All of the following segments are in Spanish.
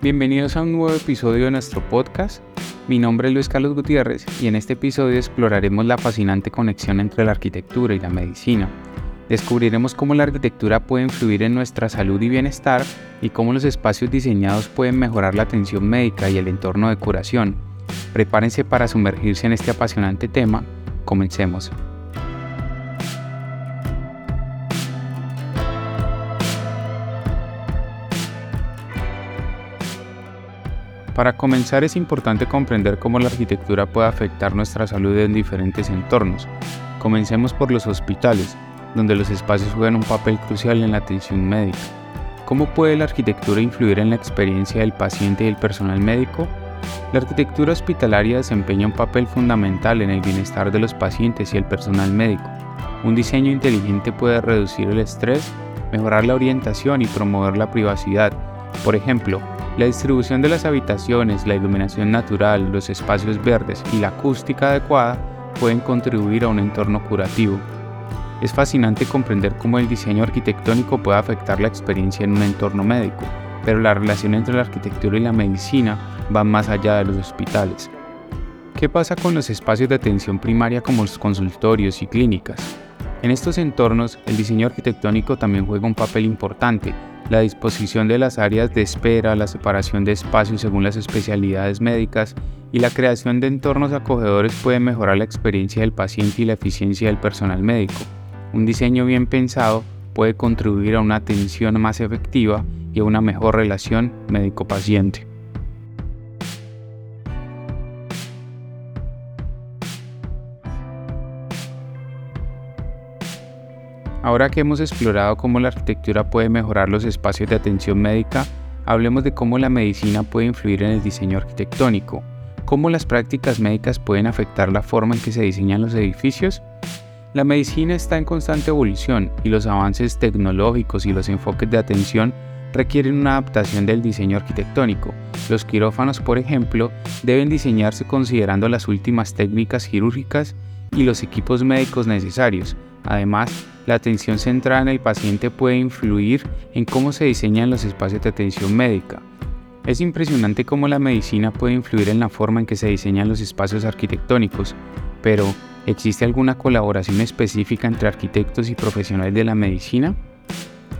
Bienvenidos a un nuevo episodio de nuestro podcast. Mi nombre es Luis Carlos Gutiérrez y en este episodio exploraremos la fascinante conexión entre la arquitectura y la medicina. Descubriremos cómo la arquitectura puede influir en nuestra salud y bienestar y cómo los espacios diseñados pueden mejorar la atención médica y el entorno de curación. Prepárense para sumergirse en este apasionante tema. Comencemos. Para comenzar es importante comprender cómo la arquitectura puede afectar nuestra salud en diferentes entornos. Comencemos por los hospitales, donde los espacios juegan un papel crucial en la atención médica. ¿Cómo puede la arquitectura influir en la experiencia del paciente y el personal médico? La arquitectura hospitalaria desempeña un papel fundamental en el bienestar de los pacientes y el personal médico. Un diseño inteligente puede reducir el estrés, mejorar la orientación y promover la privacidad. Por ejemplo, la distribución de las habitaciones, la iluminación natural, los espacios verdes y la acústica adecuada pueden contribuir a un entorno curativo. Es fascinante comprender cómo el diseño arquitectónico puede afectar la experiencia en un entorno médico, pero la relación entre la arquitectura y la medicina va más allá de los hospitales. ¿Qué pasa con los espacios de atención primaria como los consultorios y clínicas? En estos entornos, el diseño arquitectónico también juega un papel importante. La disposición de las áreas de espera, la separación de espacios según las especialidades médicas y la creación de entornos acogedores pueden mejorar la experiencia del paciente y la eficiencia del personal médico. Un diseño bien pensado puede contribuir a una atención más efectiva y a una mejor relación médico-paciente. Ahora que hemos explorado cómo la arquitectura puede mejorar los espacios de atención médica, hablemos de cómo la medicina puede influir en el diseño arquitectónico, cómo las prácticas médicas pueden afectar la forma en que se diseñan los edificios la medicina está en constante evolución y los avances tecnológicos y los enfoques de atención requieren una adaptación del diseño arquitectónico. Los quirófanos, por ejemplo, deben diseñarse considerando las últimas técnicas quirúrgicas y los equipos médicos necesarios. Además, la atención centrada en el paciente puede influir en cómo se diseñan los espacios de atención médica. Es impresionante cómo la medicina puede influir en la forma en que se diseñan los espacios arquitectónicos, pero ¿Existe alguna colaboración específica entre arquitectos y profesionales de la medicina?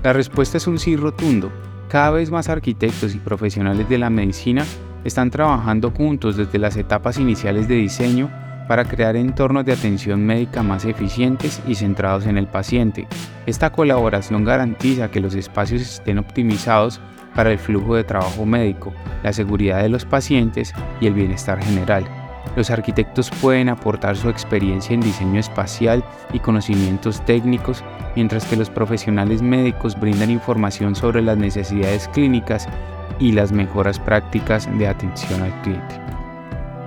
La respuesta es un sí rotundo. Cada vez más arquitectos y profesionales de la medicina están trabajando juntos desde las etapas iniciales de diseño para crear entornos de atención médica más eficientes y centrados en el paciente. Esta colaboración garantiza que los espacios estén optimizados para el flujo de trabajo médico, la seguridad de los pacientes y el bienestar general. Los arquitectos pueden aportar su experiencia en diseño espacial y conocimientos técnicos, mientras que los profesionales médicos brindan información sobre las necesidades clínicas y las mejoras prácticas de atención al cliente.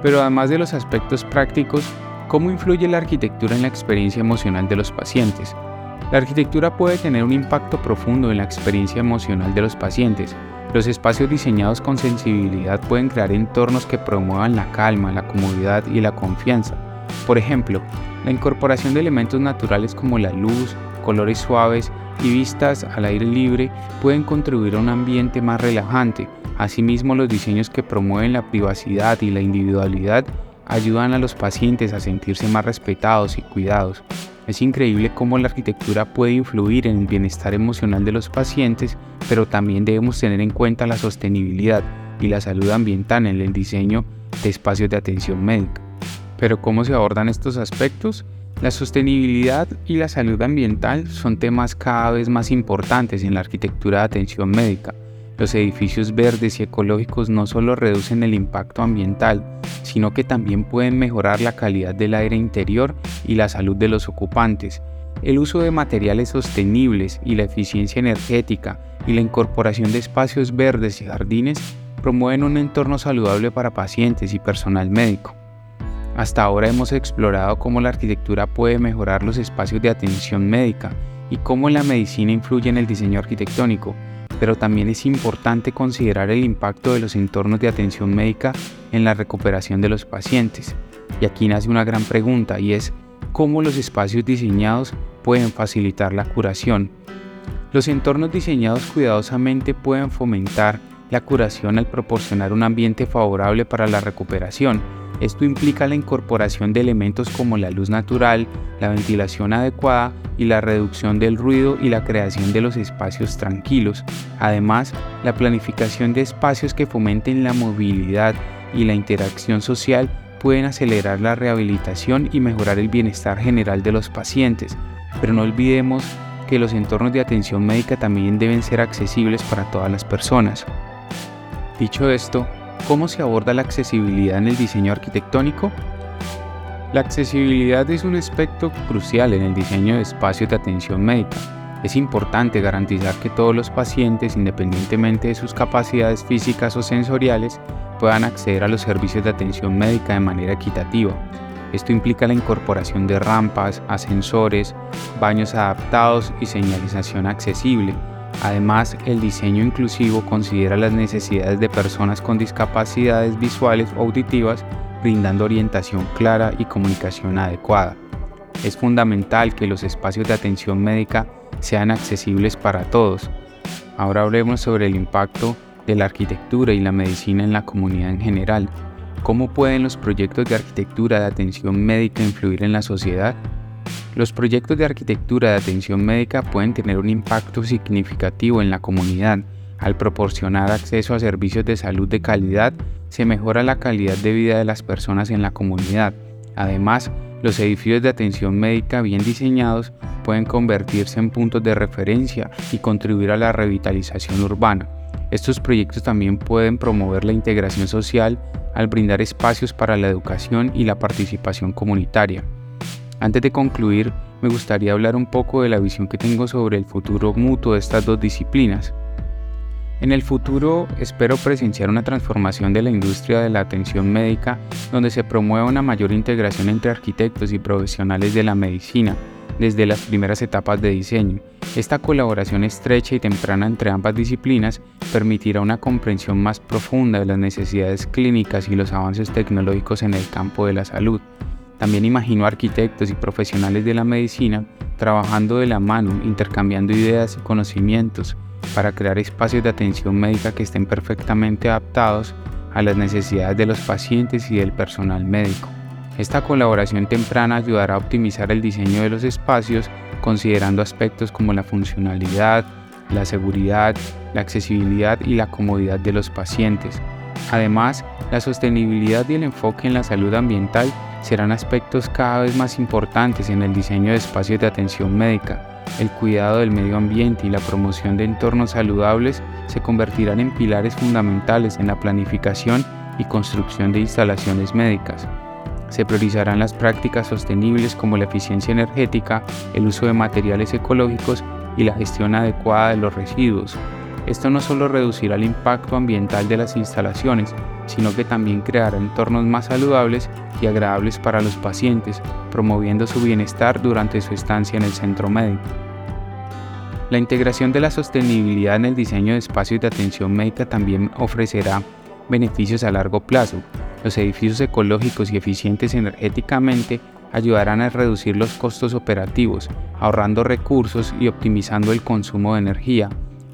Pero además de los aspectos prácticos, ¿cómo influye la arquitectura en la experiencia emocional de los pacientes? La arquitectura puede tener un impacto profundo en la experiencia emocional de los pacientes, los espacios diseñados con sensibilidad pueden crear entornos que promuevan la calma, la comodidad y la confianza. Por ejemplo, la incorporación de elementos naturales como la luz, colores suaves y vistas al aire libre pueden contribuir a un ambiente más relajante. Asimismo, los diseños que promueven la privacidad y la individualidad ayudan a los pacientes a sentirse más respetados y cuidados. Es increíble cómo la arquitectura puede influir en el bienestar emocional de los pacientes, pero también debemos tener en cuenta la sostenibilidad y la salud ambiental en el diseño de espacios de atención médica. Pero ¿cómo se abordan estos aspectos? La sostenibilidad y la salud ambiental son temas cada vez más importantes en la arquitectura de atención médica. Los edificios verdes y ecológicos no solo reducen el impacto ambiental, sino que también pueden mejorar la calidad del aire interior y la salud de los ocupantes. El uso de materiales sostenibles y la eficiencia energética y la incorporación de espacios verdes y jardines promueven un entorno saludable para pacientes y personal médico. Hasta ahora hemos explorado cómo la arquitectura puede mejorar los espacios de atención médica y cómo la medicina influye en el diseño arquitectónico, pero también es importante considerar el impacto de los entornos de atención médica en la recuperación de los pacientes. Y aquí nace una gran pregunta y es cómo los espacios diseñados pueden facilitar la curación. Los entornos diseñados cuidadosamente pueden fomentar la curación al proporcionar un ambiente favorable para la recuperación. Esto implica la incorporación de elementos como la luz natural, la ventilación adecuada y la reducción del ruido y la creación de los espacios tranquilos. Además, la planificación de espacios que fomenten la movilidad y la interacción social pueden acelerar la rehabilitación y mejorar el bienestar general de los pacientes, pero no olvidemos que los entornos de atención médica también deben ser accesibles para todas las personas. Dicho esto, ¿cómo se aborda la accesibilidad en el diseño arquitectónico? La accesibilidad es un aspecto crucial en el diseño de espacios de atención médica. Es importante garantizar que todos los pacientes, independientemente de sus capacidades físicas o sensoriales, puedan acceder a los servicios de atención médica de manera equitativa. Esto implica la incorporación de rampas, ascensores, baños adaptados y señalización accesible. Además, el diseño inclusivo considera las necesidades de personas con discapacidades visuales o auditivas, brindando orientación clara y comunicación adecuada. Es fundamental que los espacios de atención médica sean accesibles para todos. Ahora hablemos sobre el impacto de la arquitectura y la medicina en la comunidad en general. ¿Cómo pueden los proyectos de arquitectura de atención médica influir en la sociedad? Los proyectos de arquitectura de atención médica pueden tener un impacto significativo en la comunidad. Al proporcionar acceso a servicios de salud de calidad, se mejora la calidad de vida de las personas en la comunidad. Además, los edificios de atención médica bien diseñados pueden convertirse en puntos de referencia y contribuir a la revitalización urbana. Estos proyectos también pueden promover la integración social al brindar espacios para la educación y la participación comunitaria. Antes de concluir, me gustaría hablar un poco de la visión que tengo sobre el futuro mutuo de estas dos disciplinas. En el futuro espero presenciar una transformación de la industria de la atención médica donde se promueva una mayor integración entre arquitectos y profesionales de la medicina desde las primeras etapas de diseño. Esta colaboración estrecha y temprana entre ambas disciplinas permitirá una comprensión más profunda de las necesidades clínicas y los avances tecnológicos en el campo de la salud. También imagino arquitectos y profesionales de la medicina trabajando de la mano, intercambiando ideas y conocimientos para crear espacios de atención médica que estén perfectamente adaptados a las necesidades de los pacientes y del personal médico. Esta colaboración temprana ayudará a optimizar el diseño de los espacios considerando aspectos como la funcionalidad, la seguridad, la accesibilidad y la comodidad de los pacientes. Además, la sostenibilidad y el enfoque en la salud ambiental serán aspectos cada vez más importantes en el diseño de espacios de atención médica. El cuidado del medio ambiente y la promoción de entornos saludables se convertirán en pilares fundamentales en la planificación y construcción de instalaciones médicas. Se priorizarán las prácticas sostenibles como la eficiencia energética, el uso de materiales ecológicos y la gestión adecuada de los residuos. Esto no solo reducirá el impacto ambiental de las instalaciones, sino que también creará entornos más saludables y agradables para los pacientes, promoviendo su bienestar durante su estancia en el centro médico. La integración de la sostenibilidad en el diseño de espacios de atención médica también ofrecerá beneficios a largo plazo, los edificios ecológicos y eficientes energéticamente ayudarán a reducir los costos operativos, ahorrando recursos y optimizando el consumo de energía.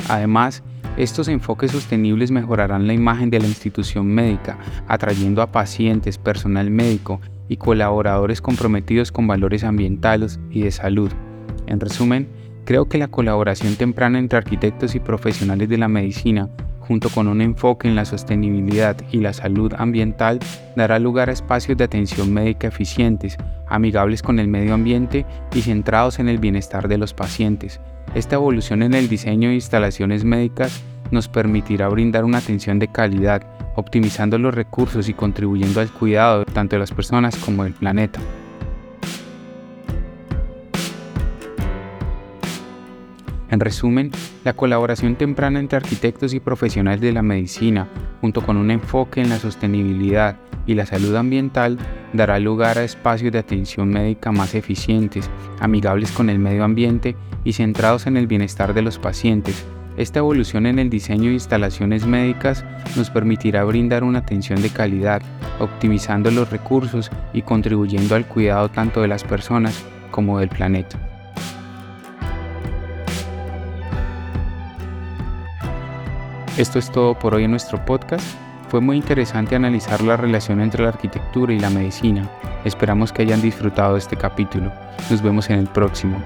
Además, estos enfoques sostenibles mejorarán la imagen de la institución médica, atrayendo a pacientes, personal médico y colaboradores comprometidos con valores ambientales y de salud. En resumen, creo que la colaboración temprana entre arquitectos y profesionales de la medicina junto con un enfoque en la sostenibilidad y la salud ambiental, dará lugar a espacios de atención médica eficientes, amigables con el medio ambiente y centrados en el bienestar de los pacientes. Esta evolución en el diseño de instalaciones médicas nos permitirá brindar una atención de calidad, optimizando los recursos y contribuyendo al cuidado tanto de las personas como del planeta. En resumen, la colaboración temprana entre arquitectos y profesionales de la medicina, junto con un enfoque en la sostenibilidad y la salud ambiental, dará lugar a espacios de atención médica más eficientes, amigables con el medio ambiente y centrados en el bienestar de los pacientes. Esta evolución en el diseño de instalaciones médicas nos permitirá brindar una atención de calidad, optimizando los recursos y contribuyendo al cuidado tanto de las personas como del planeta. Esto es todo por hoy en nuestro podcast. Fue muy interesante analizar la relación entre la arquitectura y la medicina. Esperamos que hayan disfrutado de este capítulo. Nos vemos en el próximo.